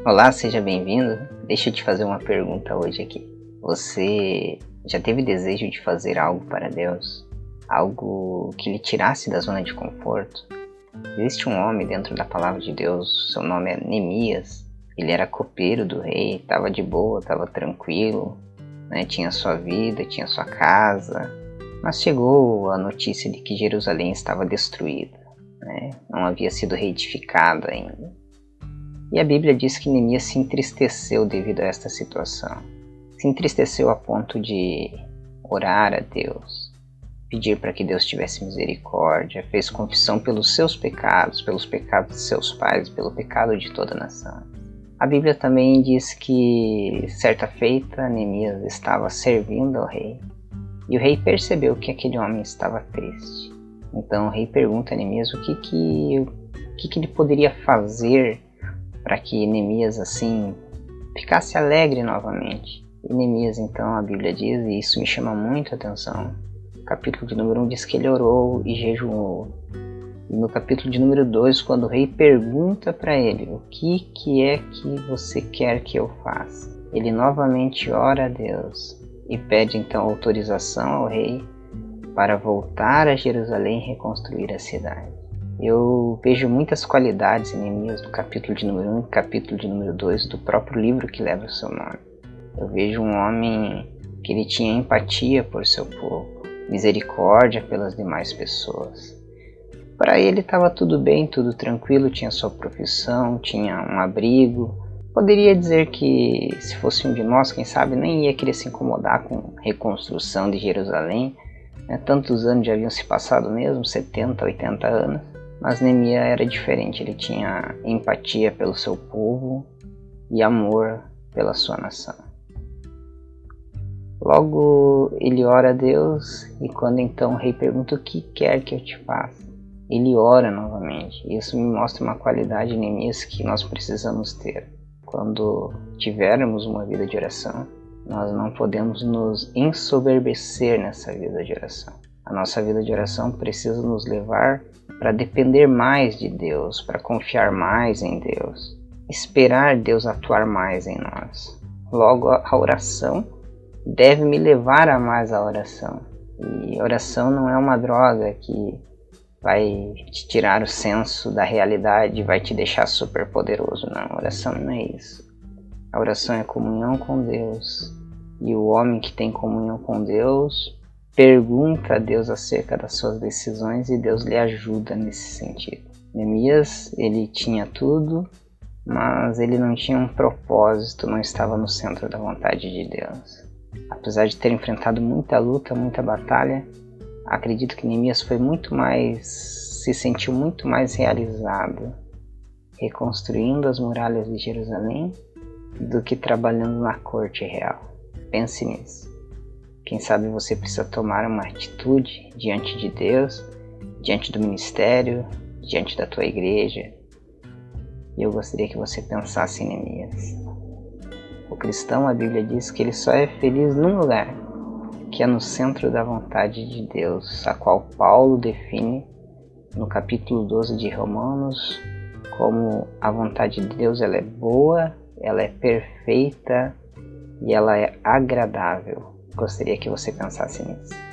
Olá, seja bem-vindo. Deixa eu te fazer uma pergunta hoje aqui. Você já teve desejo de fazer algo para Deus? Algo que lhe tirasse da zona de conforto? Existe um homem dentro da palavra de Deus, seu nome é Neemias. Ele era copeiro do rei, estava de boa, estava tranquilo, né? tinha sua vida, tinha sua casa. Mas chegou a notícia de que Jerusalém estava destruída, né? não havia sido reedificada ainda. E a Bíblia diz que Neemias se entristeceu devido a esta situação. Se entristeceu a ponto de orar a Deus, pedir para que Deus tivesse misericórdia, fez confissão pelos seus pecados, pelos pecados de seus pais, pelo pecado de toda a nação. A Bíblia também diz que, certa feita, Neemias estava servindo ao rei e o rei percebeu que aquele homem estava triste. Então o rei pergunta a Neemias o que, que, o que, que ele poderia fazer para que Neemias assim ficasse alegre novamente. Neemias, então, a Bíblia diz, e isso me chama muito a atenção. Capítulo de número 1 diz que ele orou e jejuou. E no capítulo de número 2, quando o rei pergunta para ele o que, que é que você quer que eu faça, ele novamente ora a Deus e pede então autorização ao rei para voltar a Jerusalém e reconstruir a cidade. Eu vejo muitas qualidades Neemias no capítulo de número 1 e capítulo de número 2 do próprio livro que leva o seu nome. Eu vejo um homem que ele tinha empatia por seu povo, misericórdia pelas demais pessoas. Para ele estava tudo bem, tudo tranquilo, tinha sua profissão, tinha um abrigo. Poderia dizer que se fosse um de nós, quem sabe, nem ia querer se incomodar com reconstrução de Jerusalém. Né? Tantos anos já haviam se passado mesmo, 70, 80 anos. Mas Neemia era diferente, ele tinha empatia pelo seu povo e amor pela sua nação. Logo ele ora a Deus e quando então o rei pergunta o que quer que eu te faça, ele ora novamente. Isso me mostra uma qualidade em Neemias que nós precisamos ter. Quando tivermos uma vida de oração, nós não podemos nos ensoberbecer nessa vida de oração. A nossa vida de oração precisa nos levar para depender mais de Deus, para confiar mais em Deus, esperar Deus atuar mais em nós. Logo, a oração deve me levar a mais a oração. E oração não é uma droga que vai te tirar o senso da realidade, vai te deixar super poderoso. Não, oração não é isso. A oração é comunhão com Deus. E o homem que tem comunhão com Deus pergunta a Deus acerca das suas decisões e Deus lhe ajuda nesse sentido. Neemias, ele tinha tudo, mas ele não tinha um propósito, não estava no centro da vontade de Deus. Apesar de ter enfrentado muita luta, muita batalha, acredito que Neemias foi muito mais, se sentiu muito mais realizado reconstruindo as muralhas de Jerusalém do que trabalhando na corte real. Pense nisso. Quem sabe você precisa tomar uma atitude diante de Deus, diante do ministério, diante da tua igreja. E eu gostaria que você pensasse em Neemias. O cristão, a Bíblia diz que ele só é feliz num lugar, que é no centro da vontade de Deus, a qual Paulo define no capítulo 12 de Romanos como a vontade de Deus ela é boa, ela é perfeita e ela é agradável. Gostaria que você pensasse nisso.